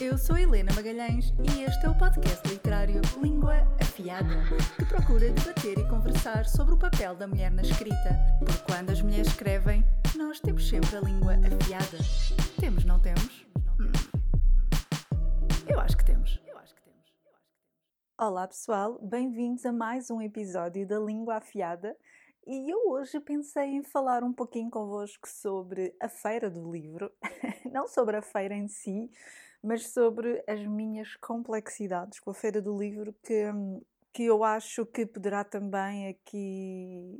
Eu sou Helena Magalhães e este é o podcast literário Língua Afiada, que procura debater e conversar sobre o papel da mulher na escrita. Porque quando as mulheres escrevem, nós temos sempre a língua afiada. Temos, não temos? Hum. Eu acho que temos. Eu acho que temos. Olá pessoal, bem-vindos a mais um episódio da Língua Afiada. E eu hoje pensei em falar um pouquinho convosco sobre a Feira do Livro, não sobre a feira em si, mas sobre as minhas complexidades com a Feira do Livro, que, que eu acho que poderá também aqui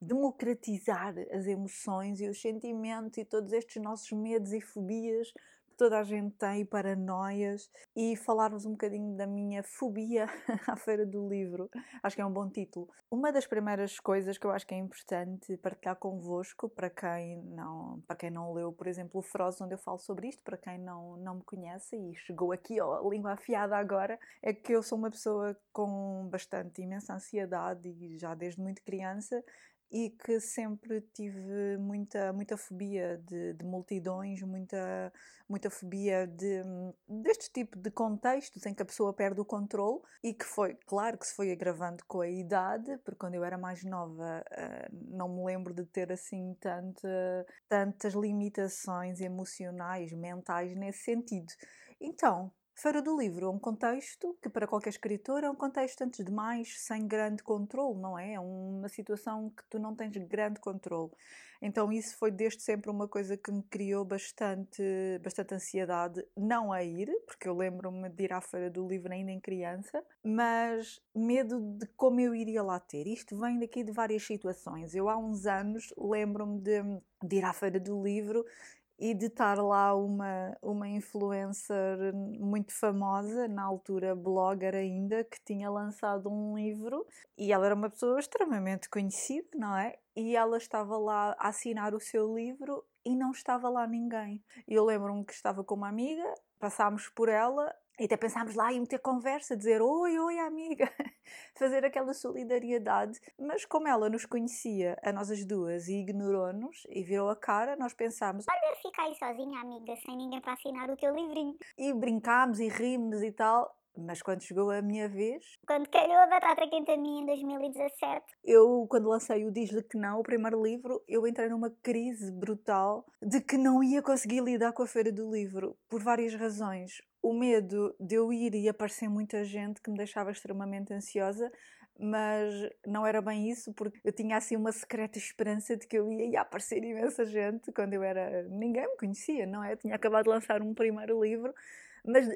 democratizar as emoções e os sentimentos e todos estes nossos medos e fobias toda a gente tem, paranoias, e falar-vos um bocadinho da minha fobia à Feira do Livro. Acho que é um bom título. Uma das primeiras coisas que eu acho que é importante partilhar convosco, para quem não, para quem não leu, por exemplo, o Froz, onde eu falo sobre isto, para quem não, não me conhece e chegou aqui, ó, língua afiada agora, é que eu sou uma pessoa com bastante imensa ansiedade e já desde muito criança e que sempre tive muita, muita fobia de, de, multidões, muita, muita fobia de, deste tipo de contextos em que a pessoa perde o controle e que foi, claro que se foi agravando com a idade, porque quando eu era mais nova uh, não me lembro de ter assim tanta, tantas limitações emocionais, mentais nesse sentido. Então, Feira do Livro é um contexto que, para qualquer escritor, é um contexto, antes de mais, sem grande controle, não é? É uma situação que tu não tens grande controle. Então, isso foi desde sempre uma coisa que me criou bastante, bastante ansiedade, não a ir, porque eu lembro-me de ir à Feira do Livro ainda em criança, mas medo de como eu iria lá ter. Isto vem daqui de várias situações. Eu, há uns anos, lembro-me de, de ir à Feira do Livro e de estar lá uma, uma influencer muito famosa, na altura blogger ainda, que tinha lançado um livro e ela era uma pessoa extremamente conhecida, não é? E ela estava lá a assinar o seu livro e não estava lá ninguém. Eu lembro-me que estava com uma amiga, passámos por ela e até pensámos lá em meter conversa, dizer oi, oi, amiga, fazer aquela solidariedade. Mas como ela nos conhecia, a nós as duas, e ignorou-nos e virou a cara, nós pensámos: Olha, fica aí sozinha, amiga, sem ninguém para assinar o teu livrinho. E brincámos e rimos e tal. Mas quando chegou a minha vez. Quando calhou a batata quente a mim em 2017. Eu, quando lancei o Diz-lhe que não, o primeiro livro, eu entrei numa crise brutal de que não ia conseguir lidar com a Feira do Livro, por várias razões. O medo de eu ir e aparecer muita gente que me deixava extremamente ansiosa, mas não era bem isso, porque eu tinha assim uma secreta esperança de que eu ia, ia aparecer imensa gente quando eu era. ninguém me conhecia, não é? Eu tinha acabado de lançar um primeiro livro, mas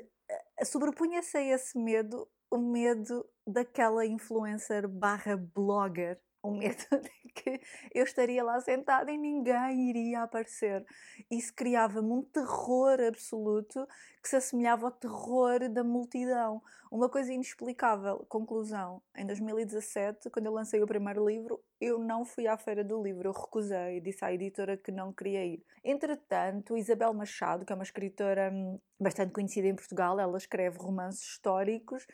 sobrepunha-se a esse medo o medo daquela influencer barra blogger o medo de que eu estaria lá sentada e ninguém iria aparecer. Isso criava-me um terror absoluto que se assemelhava ao terror da multidão. Uma coisa inexplicável. Conclusão: em 2017, quando eu lancei o primeiro livro, eu não fui à Feira do Livro, eu recusei, disse à editora que não queria ir. Entretanto, Isabel Machado, que é uma escritora hum, bastante conhecida em Portugal, ela escreve romances históricos.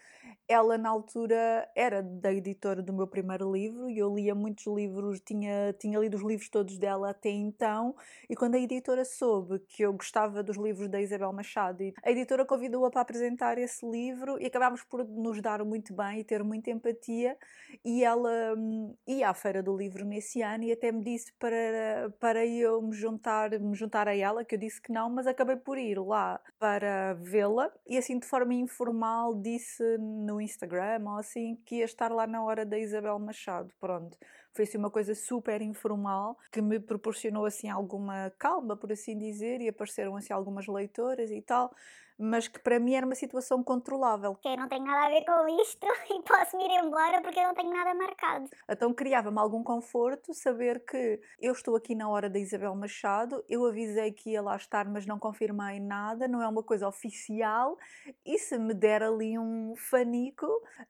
Ela, na altura, era da editora do meu primeiro livro e eu lia muitos livros, tinha, tinha lido os livros todos dela até então. E quando a editora soube que eu gostava dos livros da Isabel Machado, a editora convidou-a para apresentar esse livro e acabámos por nos dar muito bem e ter muita empatia. E ela hum, ia à Feira do Livro nesse ano e até me disse para, para eu me juntar, me juntar a ela, que eu disse que não, mas acabei por ir lá para vê-la e assim de forma informal disse no Instagram ou assim que ia estar lá na hora da Isabel Machado. Pronto, foi assim uma coisa super informal que me proporcionou assim alguma calma, por assim dizer, e apareceram assim algumas leitoras e tal mas que para mim era uma situação controlável. Que eu não tenho nada a ver com isto e posso me ir embora porque eu não tenho nada marcado. Então criava-me algum conforto saber que eu estou aqui na hora da Isabel Machado, eu avisei que ia lá estar, mas não confirmei nada, não é uma coisa oficial, e se me der ali um fanico,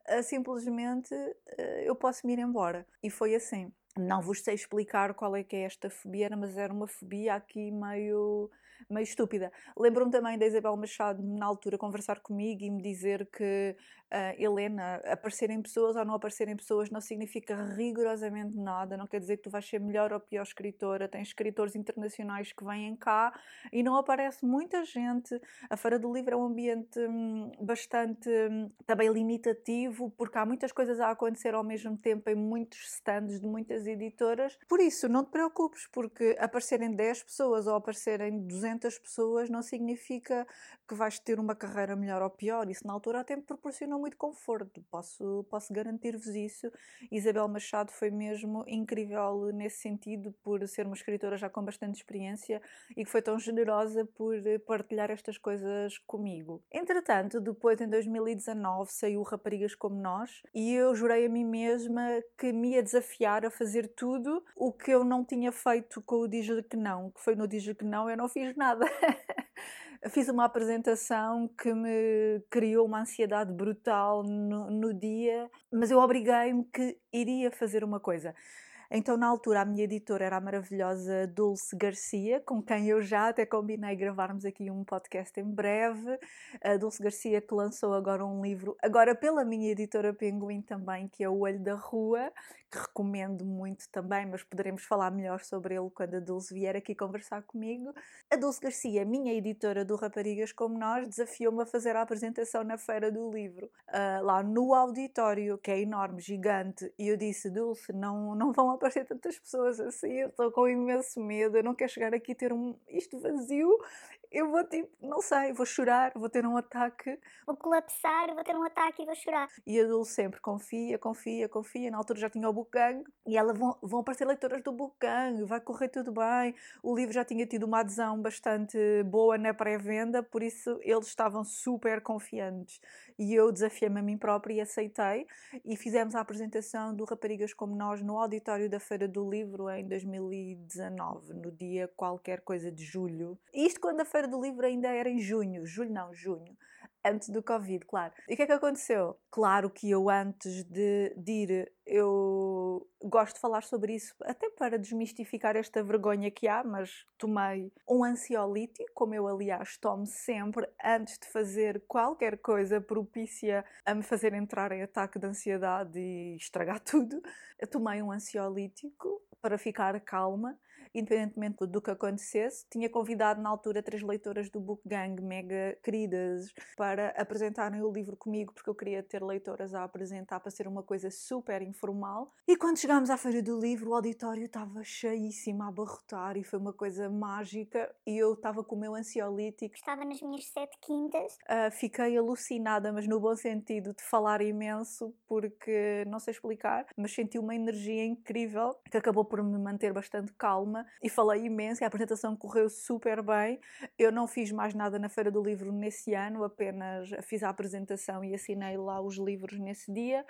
eh, simplesmente eh, eu posso me ir embora. E foi assim. Não vos sei explicar qual é que é esta fobia, mas era uma fobia aqui meio meio estúpida. Lembro-me também da Isabel Machado, na altura, conversar comigo e me dizer que, uh, Helena, aparecerem pessoas ou não aparecerem pessoas não significa rigorosamente nada, não quer dizer que tu vais ser melhor ou pior escritora. Tens escritores internacionais que vêm cá e não aparece muita gente. A Feira do Livro é um ambiente hum, bastante hum, também limitativo, porque há muitas coisas a acontecer ao mesmo tempo em muitos stands de muitas editoras. Por isso, não te preocupes, porque aparecerem 10 pessoas ou aparecerem 200 pessoas não significa que vais ter uma carreira melhor ou pior. Isso na altura até me proporcionou muito conforto, posso, posso garantir-vos isso. Isabel Machado foi mesmo incrível nesse sentido, por ser uma escritora já com bastante experiência e que foi tão generosa por partilhar estas coisas comigo. Entretanto, depois em 2019 saiu Raparigas Como Nós e eu jurei a mim mesma que me ia desafiar a fazer tudo o que eu não tinha feito com o Diz que Não, que foi no Diz que Não eu não fiz nada. fiz uma apresentação que me criou uma ansiedade brutal no, no dia, mas eu obriguei-me que iria fazer uma coisa. Então, na altura, a minha editora era a maravilhosa Dulce Garcia, com quem eu já até combinei gravarmos aqui um podcast em breve. A Dulce Garcia que lançou agora um livro, agora pela minha editora Pinguim também, que é O Olho da Rua, que recomendo muito também, mas poderemos falar melhor sobre ele quando a Dulce vier aqui conversar comigo. A Dulce Garcia, minha editora do Raparigas Como Nós, desafiou-me a fazer a apresentação na Feira do Livro, uh, lá no auditório, que é enorme, gigante, e eu disse, Dulce, não, não vão aparecer tantas pessoas assim, eu estou com imenso medo, eu não quero chegar aqui e ter um, isto vazio, eu vou tipo, não sei, vou chorar, vou ter um ataque. Vou colapsar, vou ter um ataque e vou chorar. E a Dulce sempre confia, confia, confia. Na altura já tinha o Bookgang e ela vão, vão aparecer leitoras do Bookgang, vai correr tudo bem. O livro já tinha tido uma adesão bastante boa na pré-venda, por isso eles estavam super confiantes. E eu desafiei-me a mim própria e aceitei. E fizemos a apresentação do Raparigas Como Nós no auditório da Feira do Livro em 2019, no dia qualquer coisa de julho. Isto quando a Feira do Livro ainda era em junho, julho não, junho antes do Covid, claro. E o que é que aconteceu? Claro que eu, antes de, de, ir, eu gosto de falar sobre isso, até para desmistificar esta vergonha que há, mas tomei um ansiolítico, como eu, aliás, tomo sempre antes de fazer qualquer coisa propícia a me fazer entrar em ataque de ansiedade e estragar tudo. Eu tomei um ansiolítico para ficar calma independentemente do que acontecesse. Tinha convidado na altura três leitoras do Book Gang, mega queridas, para apresentarem o livro comigo, porque eu queria ter leitoras a apresentar para ser uma coisa super informal. E quando chegámos à Feira do Livro, o auditório estava cheíssimo a abarrotar e foi uma coisa mágica. E eu estava com o meu ansiolítico. Estava nas minhas sete quintas. Uh, fiquei alucinada, mas no bom sentido, de falar imenso, porque não sei explicar, mas senti uma energia incrível que acabou por me manter bastante calma e falei imenso a apresentação correu super bem. Eu não fiz mais nada na Feira do Livro nesse ano, apenas fiz a apresentação e assinei lá os livros nesse dia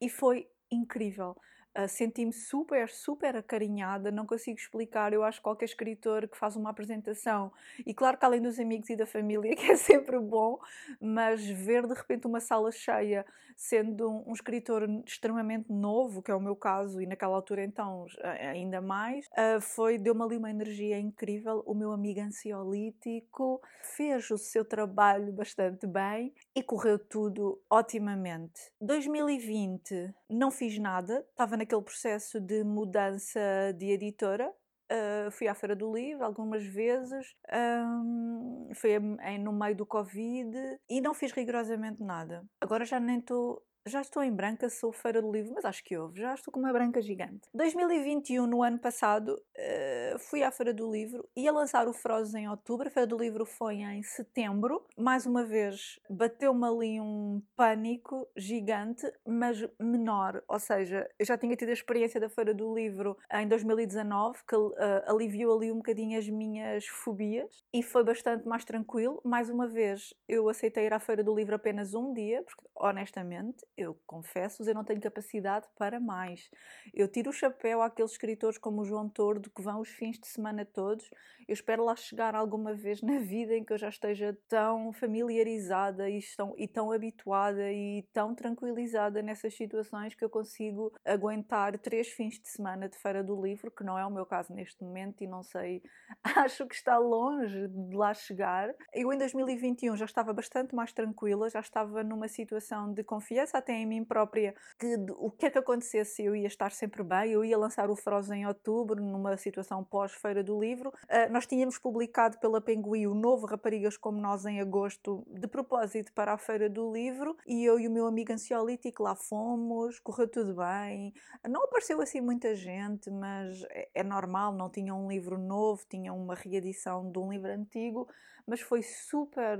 e foi incrível. Uh, senti-me super, super acarinhada, não consigo explicar. Eu acho que qualquer escritor que faz uma apresentação, e claro que além dos amigos e da família, que é sempre bom, mas ver de repente uma sala cheia, sendo um, um escritor extremamente novo, que é o meu caso, e naquela altura então ainda mais, uh, foi, deu-me ali uma energia incrível. O meu amigo ansiolítico fez o seu trabalho bastante bem e correu tudo otimamente. 2020 não fiz nada, estava naquele processo de mudança de editora. Uh, fui à Feira do Livro algumas vezes, um, foi em, no meio do Covid e não fiz rigorosamente nada. Agora já nem estou já estou em branca, sou feira do livro, mas acho que houve, já estou com uma branca gigante. 2021, no ano passado, uh, fui à Feira do Livro, ia lançar o Frozen em outubro, a Feira do Livro foi em setembro. Mais uma vez, bateu-me ali um pânico gigante, mas menor, ou seja, eu já tinha tido a experiência da Feira do Livro em 2019, que uh, aliviou ali um bocadinho as minhas fobias e foi bastante mais tranquilo. Mais uma vez, eu aceitei ir à Feira do Livro apenas um dia, porque honestamente eu confesso-vos, eu não tenho capacidade para mais. Eu tiro o chapéu àqueles escritores como o João Tordo que vão os fins de semana todos. Eu espero lá chegar alguma vez na vida em que eu já esteja tão familiarizada e tão, e tão habituada e tão tranquilizada nessas situações que eu consigo aguentar três fins de semana de feira do livro, que não é o meu caso neste momento e não sei, acho que está longe de lá chegar. Eu em 2021 já estava bastante mais tranquila, já estava numa situação de confiança até em mim própria, que o que é que acontecesse eu ia estar sempre bem, eu ia lançar o Frozen em outubro, numa situação pós-feira do livro. Uh, nós tínhamos publicado pela Pinguim o novo Raparigas como Nós em agosto, de propósito para a feira do livro, e eu e o meu amigo ansiolítico lá fomos, correu tudo bem. Não apareceu assim muita gente, mas é, é normal, não tinha um livro novo, tinha uma reedição de um livro antigo, mas foi super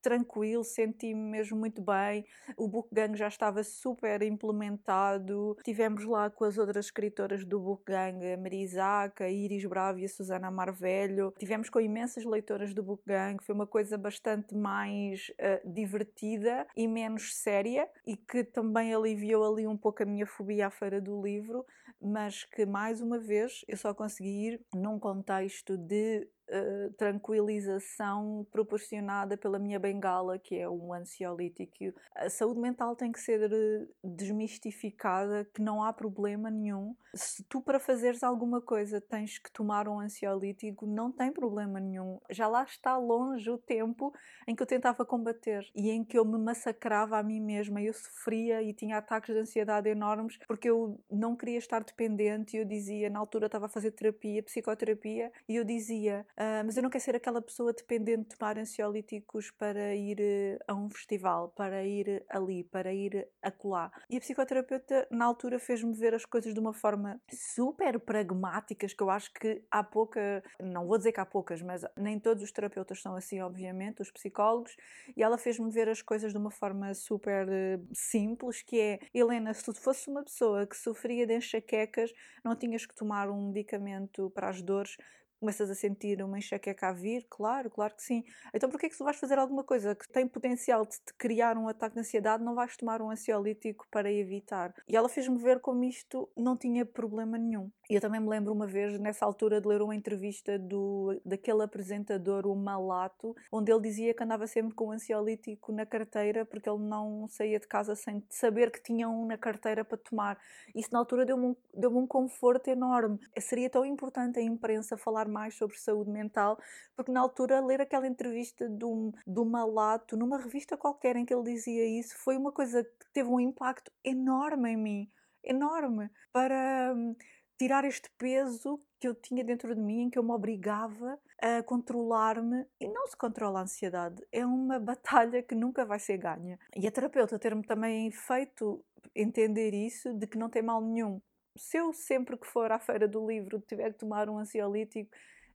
tranquilo, senti-me mesmo muito bem. O Book Gang já estava super implementado. Tivemos lá com as outras escritoras do Book Gang, a Maria Isaac, a Iris Bravo e a Susana Marvelho. Tivemos com imensas leitoras do Book Gang. Foi uma coisa bastante mais uh, divertida e menos séria e que também aliviou ali um pouco a minha fobia à feira do livro, mas que mais uma vez eu só consegui ir num contexto de uh, tranquilização proporcionada pela minha bengala, que é um ansiolítico. A saúde mental tem que ser eh, desmistificada, que não há problema nenhum. Se tu, para fazeres alguma coisa, tens que tomar um ansiolítico, não tem problema nenhum. Já lá está longe o tempo em que eu tentava combater e em que eu me massacrava a mim mesma. Eu sofria e tinha ataques de ansiedade enormes porque eu não queria estar dependente. Eu dizia, na altura estava a fazer terapia, psicoterapia, e eu dizia: Uh, mas eu não quero ser aquela pessoa dependente de tomar ansiolíticos para ir uh, a um festival, para ir ali, para ir acolá. E a psicoterapeuta, na altura, fez-me ver as coisas de uma forma super pragmáticas, que eu acho que há pouca, não vou dizer que há poucas, mas nem todos os terapeutas são assim, obviamente, os psicólogos, e ela fez-me ver as coisas de uma forma super uh, simples, que é, Helena, se tu fosse uma pessoa que sofria de enxaquecas, não tinhas que tomar um medicamento para as dores, começas a sentir uma enxaqueca a vir, claro, claro que sim. Então porquê é que se vais fazer alguma coisa que tem potencial de te criar um ataque de ansiedade, não vais tomar um ansiolítico para evitar? E ela fez-me ver como isto não tinha problema nenhum. E eu também me lembro uma vez, nessa altura, de ler uma entrevista do, daquele apresentador, o Malato, onde ele dizia que andava sempre com um ansiolítico na carteira porque ele não saía de casa sem saber que tinha um na carteira para tomar. Isso na altura deu-me um, deu um conforto enorme. Seria tão importante a imprensa falar mais sobre saúde mental, porque na altura ler aquela entrevista do, do Malato numa revista qualquer em que ele dizia isso foi uma coisa que teve um impacto enorme em mim. Enorme. Para hum, tirar este peso que eu tinha dentro de mim, em que eu me obrigava a controlar-me. E não se controla a ansiedade, é uma batalha que nunca vai ser ganha. E a terapeuta ter-me também feito entender isso, de que não tem mal nenhum. Se eu sempre que for à feira do livro tiver que tomar um ansiolítico,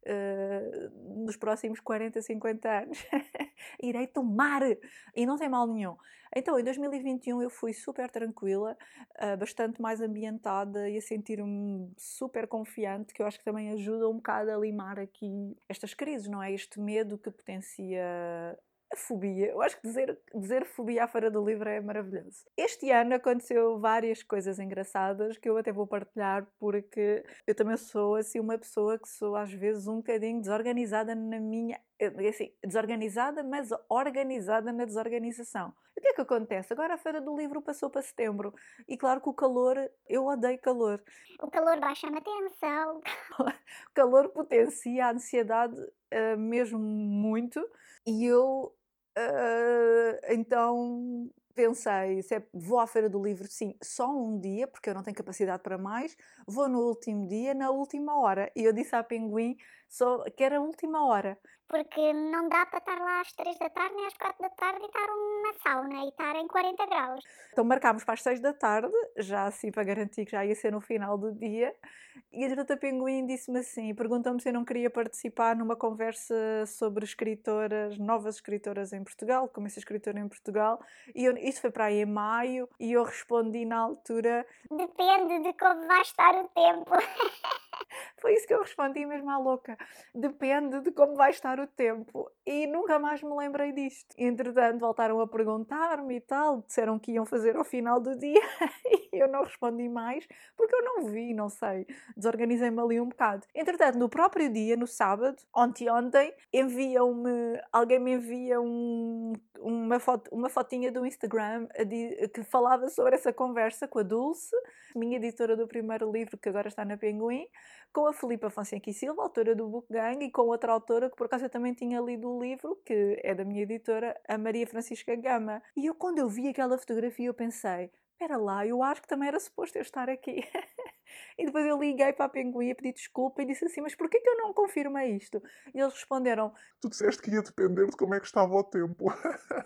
uh, nos próximos 40, 50 anos, irei tomar e não tem mal nenhum. Então, em 2021 eu fui super tranquila, uh, bastante mais ambientada e a sentir-me super confiante, que eu acho que também ajuda um bocado a limar aqui estas crises, não é? Este medo que potencia a fobia. Eu acho que dizer, dizer fobia à Feira do Livro é maravilhoso. Este ano aconteceu várias coisas engraçadas que eu até vou partilhar porque eu também sou assim uma pessoa que sou às vezes um bocadinho desorganizada na minha eh, assim, desorganizada, mas organizada na desorganização. O que é que acontece? Agora a Feira do Livro passou para setembro e claro que o calor, eu odeio calor. O calor baixa-me a tensão. o calor potencia a ansiedade uh, mesmo muito e eu uh, então pensei, se é, vou à Feira do Livro, sim, só um dia, porque eu não tenho capacidade para mais, vou no último dia, na última hora. E eu disse à Pinguim só, que era a última hora. Porque não dá para estar lá às 3 da tarde nem às 4 da tarde e estar numa sauna e estar em 40 graus. Então marcámos para as 6 da tarde, já assim para garantir que já ia ser no final do dia. E a Jota Pinguim disse-me assim, perguntou-me se eu não queria participar numa conversa sobre escritoras, novas escritoras em Portugal, como essa escritora em Portugal. E eu, isto foi para aí em maio e eu respondi na altura... Depende de como vai estar o tempo. Foi isso que eu respondi mesmo à louca. Depende de como vai estar o tempo. e nunca mais me lembrei disto. Entretanto, voltaram a perguntar-me e tal, disseram que iam fazer ao final do dia eu não respondi mais porque eu não vi, não sei, desorganizei-me ali um bocado. Entretanto, no próprio dia, no sábado, ontem ontem, enviam-me, alguém me envia um, uma, foto, uma fotinha do Instagram que falava sobre essa conversa com a Dulce, minha editora do primeiro livro que agora está na Pinguim, com a Filipa Fonseca e Silva, autora do Book Gang, e com outra autora que por acaso eu também tinha lido o livro, que é da minha editora, a Maria Francisca Gama. E eu, quando eu vi aquela fotografia, eu pensei: espera lá, eu acho que também era suposto eu estar aqui. e depois eu liguei para a Pinguim a pedir desculpa e disse assim: Mas porquê que eu não confirmei isto? E eles responderam: Tu disseste que ia depender de como é que estava o tempo.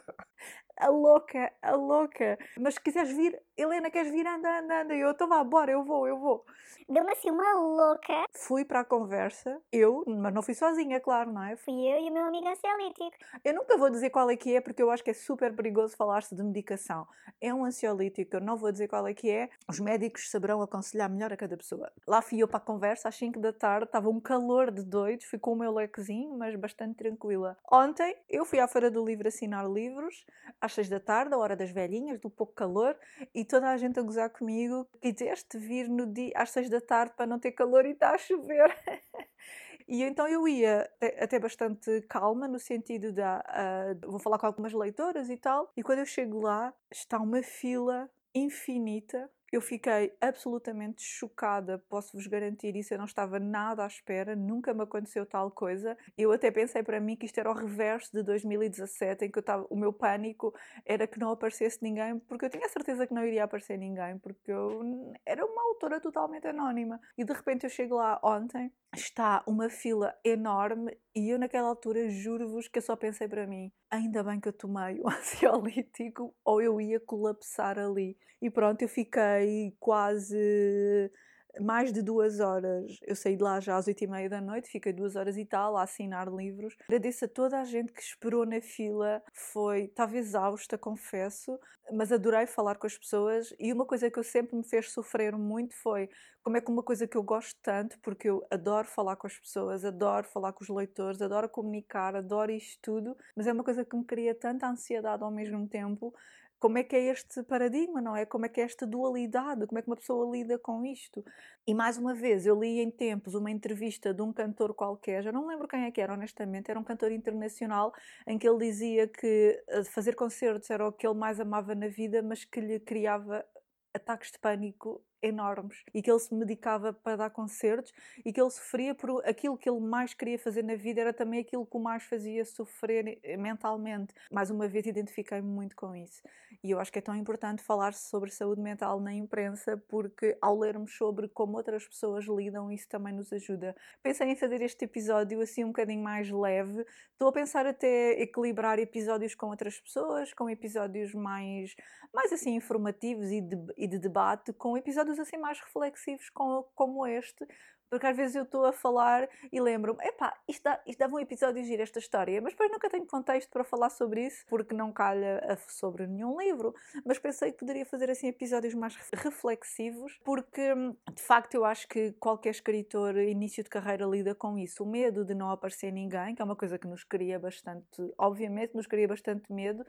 a louca, a louca. Mas se quiseres vir, Helena, queres vir? Anda, anda, anda. Eu, então vá, bora, eu vou, eu vou. Deu-me assim uma louca. Fui para a conversa, eu, mas não fui sozinha, claro, não é? Fui eu e o meu amigo ansiolítico. Eu nunca vou dizer qual é que é, porque eu acho que é super perigoso falar-se de medicação. É um ansiolítico, eu não vou dizer qual é que é. Os médicos saberão aconselhar melhor a cada pessoa. Lá fui eu para a conversa, às 5 da tarde, estava um calor de doidos, fui com o meu lequezinho, mas bastante tranquila. Ontem, eu fui à Feira do Livro assinar livros, às 6 da tarde, a hora das velhinhas, do pouco calor, e toda a gente a gozar comigo. Quiseste vir no dia, às 6 da tarde para não ter calor e está a chover. E então eu ia até bastante calma, no sentido da. Uh, vou falar com algumas leitoras e tal, e quando eu chego lá, está uma fila infinita eu fiquei absolutamente chocada, posso-vos garantir isso. Eu não estava nada à espera, nunca me aconteceu tal coisa. Eu até pensei para mim que isto era o reverso de 2017, em que eu estava, o meu pânico era que não aparecesse ninguém, porque eu tinha certeza que não iria aparecer ninguém, porque eu era uma autora totalmente anónima. E de repente eu chego lá ontem, está uma fila enorme e eu naquela altura juro-vos que eu só pensei para mim, ainda bem que eu tomei o ansiolítico ou eu ia colapsar ali. E pronto, eu fiquei quase mais de duas horas. Eu saí de lá já às oito e meia da noite, fiquei duas horas e tal a assinar livros. Agradeço a toda a gente que esperou na fila. Foi, estava exausta, confesso, mas adorei falar com as pessoas. E uma coisa que eu sempre me fez sofrer muito foi como é que uma coisa que eu gosto tanto, porque eu adoro falar com as pessoas, adoro falar com os leitores, adoro comunicar, adoro isto tudo, mas é uma coisa que me cria tanta ansiedade ao mesmo tempo como é que é este paradigma, não é? Como é que é esta dualidade? Como é que uma pessoa lida com isto? E mais uma vez, eu li em tempos uma entrevista de um cantor qualquer, já não lembro quem é que era, honestamente, era um cantor internacional, em que ele dizia que eh, fazer concertos era o que ele mais amava na vida, mas que lhe criava ataques de pânico enormes e que ele se medicava para dar concertos e que ele sofria por aquilo que ele mais queria fazer na vida era também aquilo que o mais fazia sofrer mentalmente. Mais uma vez identifiquei-me muito com isso. E eu acho que é tão importante falar sobre saúde mental na imprensa porque ao lermos sobre como outras pessoas lidam, isso também nos ajuda. Pensei em fazer este episódio assim um bocadinho mais leve. Estou a pensar até equilibrar episódios com outras pessoas, com episódios mais, mais assim informativos e de, e de debate, com episódios assim mais reflexivos como, como este, porque às vezes eu estou a falar e lembro-me, epá, isto, dá, isto dava um episódio giro esta história, mas depois nunca tenho contexto para falar sobre isso, porque não calha sobre nenhum livro. Mas pensei que poderia fazer assim episódios mais reflexivos, porque de facto eu acho que qualquer escritor início de carreira lida com isso, o medo de não aparecer ninguém, que é uma coisa que nos cria bastante, obviamente nos cria bastante medo.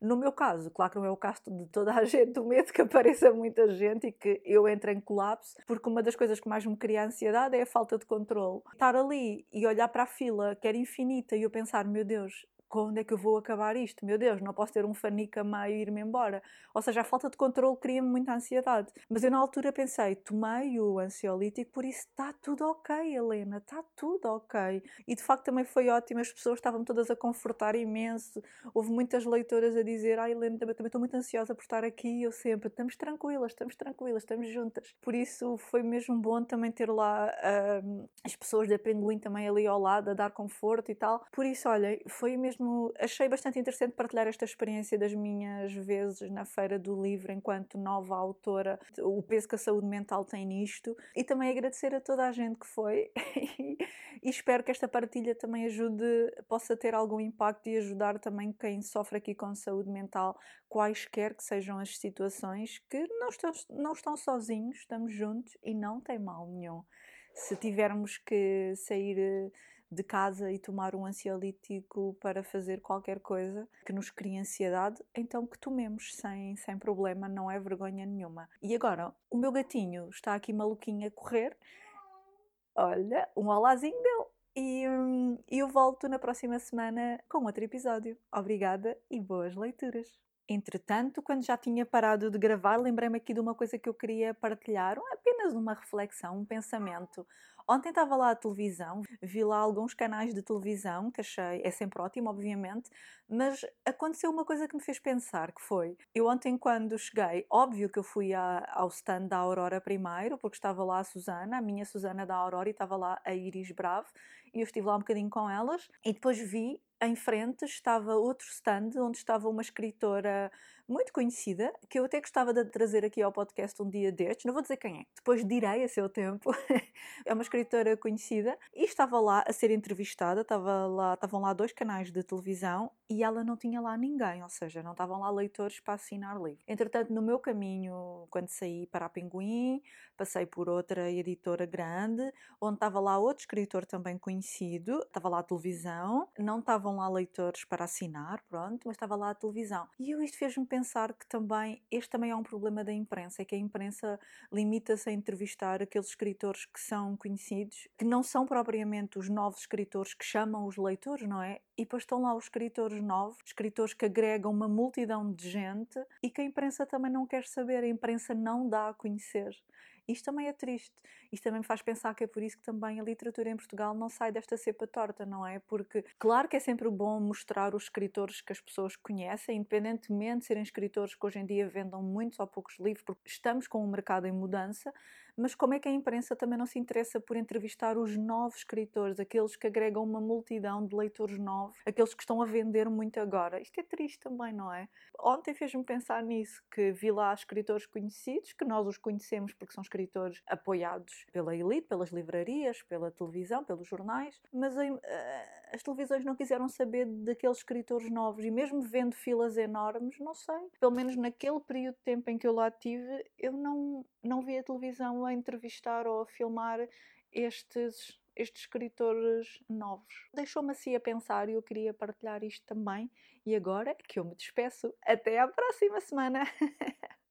No meu caso, claro que não é o caso de toda a gente, o medo que apareça muita gente e que eu entre em colapso, porque uma das coisas que mais me cria ansiedade é a falta de controle. Estar ali e olhar para a fila, que era infinita, e eu pensar, meu Deus, quando é que eu vou acabar isto? Meu Deus, não posso ter um fanico a meio e ir-me embora. Ou seja, a falta de controle cria-me muita ansiedade. Mas eu na altura pensei, tomei o ansiolítico, por isso está tudo ok, Helena, está tudo ok. E de facto também foi ótimo, as pessoas estavam todas a confortar imenso. Houve muitas leitoras a dizer, ah Helena, também, também estou muito ansiosa por estar aqui. E eu sempre, estamos tranquilas, estamos tranquilas, estamos juntas. Por isso foi mesmo bom também ter lá uh, as pessoas da Pinguim também ali ao lado, a dar conforto e tal. Por isso, olha, foi mesmo mesmo achei bastante interessante partilhar esta experiência das minhas vezes na Feira do Livro enquanto nova autora, o peso que a saúde mental tem nisto. E também agradecer a toda a gente que foi. E, espero que esta partilha também ajude, possa ter algum impacto e ajudar também quem sofre aqui com saúde mental, quaisquer que sejam as situações, que não estão, não estão sozinhos, estamos juntos e não tem mal nenhum. Se tivermos que sair de casa e tomar um ansiolítico para fazer qualquer coisa que nos crie ansiedade, então que tomemos sem, sem problema, não é vergonha nenhuma. E agora, o meu gatinho está aqui maluquinho a correr. Olha, um olazinho dele. E hum, eu volto na próxima semana com outro episódio. Obrigada e boas leituras. Entretanto, quando já tinha parado de gravar, lembrei-me aqui de uma coisa que eu queria partilhar, apenas uma reflexão, um pensamento. Ontem estava lá a televisão, vi lá alguns canais de televisão, que achei, é sempre ótimo, obviamente, mas aconteceu uma coisa que me fez pensar, que foi, eu ontem quando cheguei, óbvio que eu fui à, ao stand da Aurora primeiro, porque estava lá a Susana, a minha Susana da Aurora, e estava lá a Iris Bravo, e eu estive lá um bocadinho com elas, e depois vi em frente estava outro stand onde estava uma escritora muito conhecida, que eu até gostava de trazer aqui ao podcast um dia destes, não vou dizer quem é, depois direi a seu tempo. é uma escritora conhecida e estava lá a ser entrevistada, estava lá, estavam lá dois canais de televisão e ela não tinha lá ninguém, ou seja, não estavam lá leitores para assinar livro. Entretanto, no meu caminho, quando saí para a Pinguim, passei por outra editora grande, onde estava lá outro escritor também conhecido, estava lá a televisão, não estavam lá leitores para assinar, pronto, mas estava lá a televisão. E eu isto fez-me pensar que também este também é um problema da imprensa, é que a imprensa limita-se a entrevistar aqueles escritores que são conhecidos, que não são propriamente os novos escritores que chamam os leitores, não é? E depois estão lá os escritores novos, escritores que agregam uma multidão de gente e que a imprensa também não quer saber, a imprensa não dá a conhecer. Isto também é triste. Isto também me faz pensar que é por isso que também a literatura em Portugal não sai desta cepa torta, não é? Porque, claro que é sempre bom mostrar os escritores que as pessoas conhecem, independentemente de serem escritores que hoje em dia vendam muitos ou poucos livros, porque estamos com um mercado em mudança, mas como é que a imprensa também não se interessa por entrevistar os novos escritores, aqueles que agregam uma multidão de leitores novos, aqueles que estão a vender muito agora? Isto é triste também, não é? Ontem fez-me pensar nisso, que vi lá escritores conhecidos, que nós os conhecemos porque são escritores apoiados pela elite, pelas livrarias, pela televisão, pelos jornais, mas uh, as televisões não quiseram saber daqueles escritores novos e mesmo vendo filas enormes, não sei, pelo menos naquele período de tempo em que eu lá tive, eu não, não vi a televisão a entrevistar ou a filmar estes estes escritores novos. Deixou-me assim a pensar e eu queria partilhar isto também. E agora que eu me despeço, até à próxima semana!